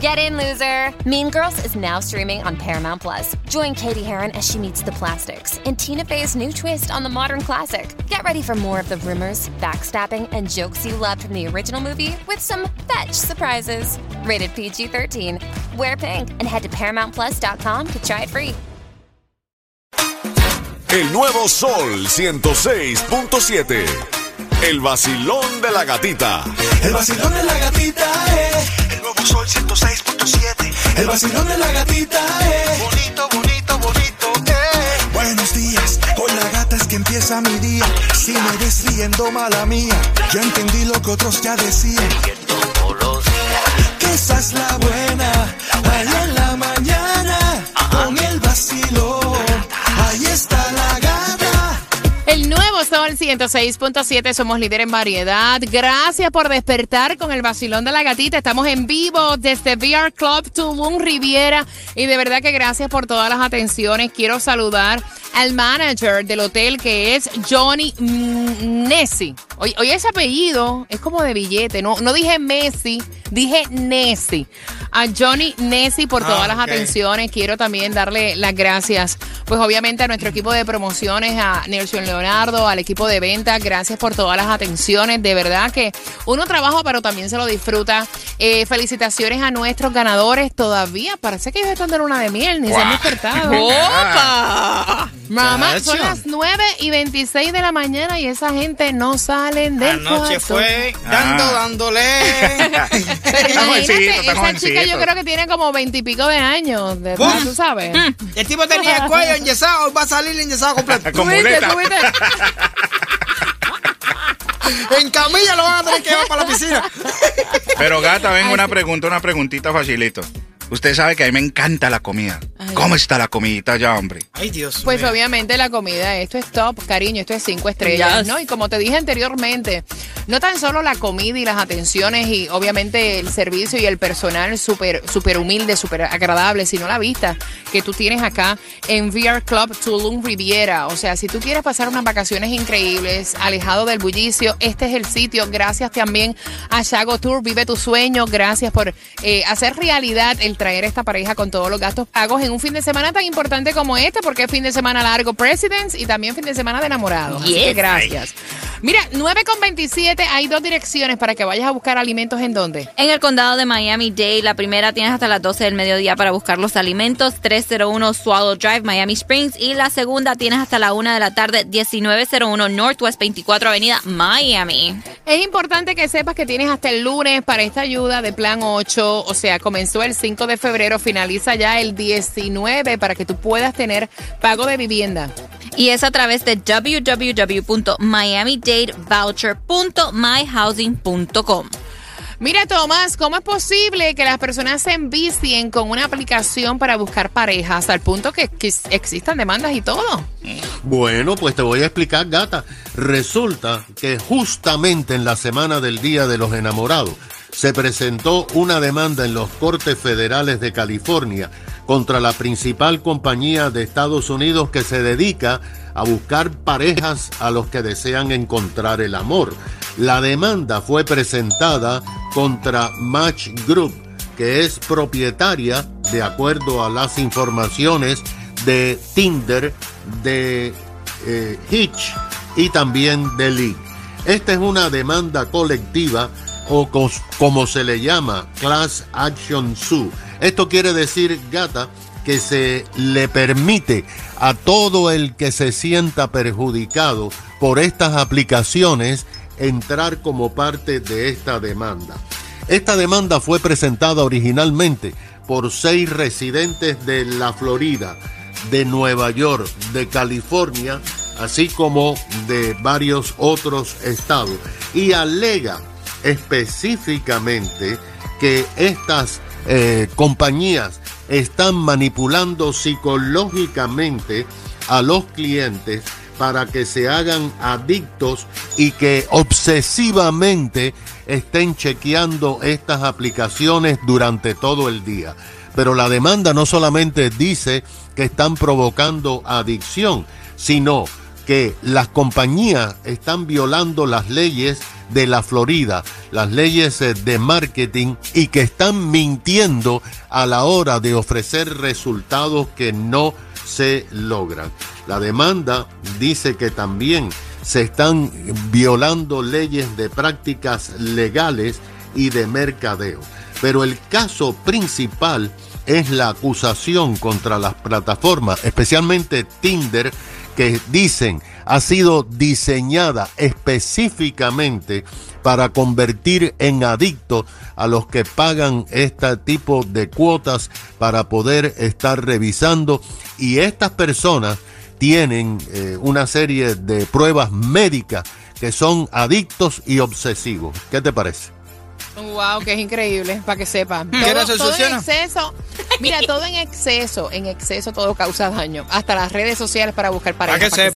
Get in, loser! Mean Girls is now streaming on Paramount Plus. Join Katie Heron as she meets the plastics in Tina Fey's new twist on the modern classic. Get ready for more of the rumors, backstabbing, and jokes you loved from the original movie with some fetch surprises. Rated PG 13. Wear pink and head to ParamountPlus.com to try it free. El nuevo Sol 106.7. El vacilón de la gatita. El vacilón de la gatita es. Vacilón de la gatita es. Bonito, bonito, bonito, eh. Buenos días, con la gata es que empieza mi día. Si me ves riendo, mala mía. Yo entendí lo que otros ya decían. Que esa es la buena. El nuevo Sol 106.7, somos líder en variedad. Gracias por despertar con el vacilón de la gatita. Estamos en vivo desde VR Club Tulum Riviera. Y de verdad que gracias por todas las atenciones. Quiero saludar al manager del hotel que es Johnny Nessi. Oye, oye, ese apellido es como de billete. No, no dije Messi, dije Nessi. A Johnny Nessi por todas las atenciones. Quiero también darle las gracias, pues obviamente a nuestro equipo de promociones, a Nelson Leonardo, al equipo de ventas. Gracias por todas las atenciones. De verdad que uno trabaja, pero también se lo disfruta. Eh, felicitaciones a nuestros ganadores. Todavía parece que ellos están de luna de miel, ni se han despertado. ¡Opa! Mamá, son las 9 y 26 de la mañana y esa gente no salen del Anoche cuarto. fue dando, Ah. dándole. Pero imagínate, está esa chica yo creo que tiene como veintipico de años, de ¡Bum! tú sabes. El tipo tenía el cuello enyesado, va a salir enyesado completo. Con ¿Tuviste, muleta. En camilla lo van a tener que llevar para la piscina. Pero gata, vengo una pregunta, una preguntita facilito. Usted sabe que a mí me encanta la comida. ¿Cómo está la comidita ya, hombre? Ay, Dios Pues mío. obviamente la comida, esto es top, cariño, esto es cinco estrellas, Yes. ¿no? Y como te dije anteriormente, no tan solo la comida y las atenciones y obviamente el servicio y el personal súper súper humilde, súper agradable, sino la vista que tú tienes acá en VR Club Tulum Riviera. O sea, si tú quieres pasar unas vacaciones increíbles, alejado del bullicio, este es el sitio. Gracias también a Shago Tour, vive tu sueño. Gracias por eh, hacer realidad el traer a esta pareja con todos los gastos pagos en un fin de semana tan importante como este, porque es fin de semana largo Presidents y también fin de semana de enamorados. Así que Yes. gracias. Mira, 9 con 27, hay dos direcciones para que vayas a buscar alimentos en dónde. En el condado de Miami-Dade, la primera tienes hasta las 12 del mediodía para buscar los alimentos, 301 Swallow Drive, Miami Springs, y la segunda tienes hasta la 1 de la tarde, 1901 Northwest 24 Avenida, Miami. Es importante que sepas que tienes hasta el lunes para esta ayuda de plan 8, o sea, comenzó el 5 de febrero, finaliza ya el 19 para que tú puedas tener pago de vivienda. Y es a través de www.miamidadevoucher.myhousing.com. Mira, Tomás, ¿cómo es posible que las personas se envicien con una aplicación para buscar pareja hasta el punto que, que existan demandas y todo? Bueno, pues te voy a explicar, gata. Resulta que justamente en la semana del Día de los Enamorados se presentó una demanda en los Cortes Federales de California contra la principal compañía de Estados Unidos que se dedica a buscar parejas a los que desean encontrar el amor. La demanda fue presentada contra Match Group, que es propietaria, de acuerdo a las informaciones, de Tinder, de eh, Hitch y también de Lee. Esta es una demanda colectiva o como se le llama, Class Action Suit. Esto quiere decir, gata, que se le permite a todo el que se sienta perjudicado por estas aplicaciones entrar como parte de esta demanda. Esta demanda fue presentada originalmente por seis residentes de la Florida, de Nueva York, de California, así como de varios otros estados, y alega específicamente que estas eh, compañías están manipulando psicológicamente a los clientes para que se hagan adictos y que obsesivamente estén chequeando estas aplicaciones durante todo el día. Pero la demanda no solamente dice que están provocando adicción, sino que las compañías están violando las leyes de la Florida, las leyes eh, de marketing y que están mintiendo a la hora de ofrecer resultados que no se logran. La demanda dice que también se están violando leyes de prácticas legales y de mercadeo. Pero el caso principal es la acusación contra las plataformas, especialmente Tinder, que dicen ha sido diseñada específicamente para convertir en adictos a los que pagan este tipo de cuotas para poder estar revisando y estas personas tienen eh, una serie de pruebas médicas que son adictos y obsesivos. ¿Qué te parece? Wow, que es increíble, para que sepan. ¿Qué era Todo, en exceso. Mira, todo en exceso, en exceso todo causa daño. Hasta las redes sociales para buscar pareja. Para que pa' que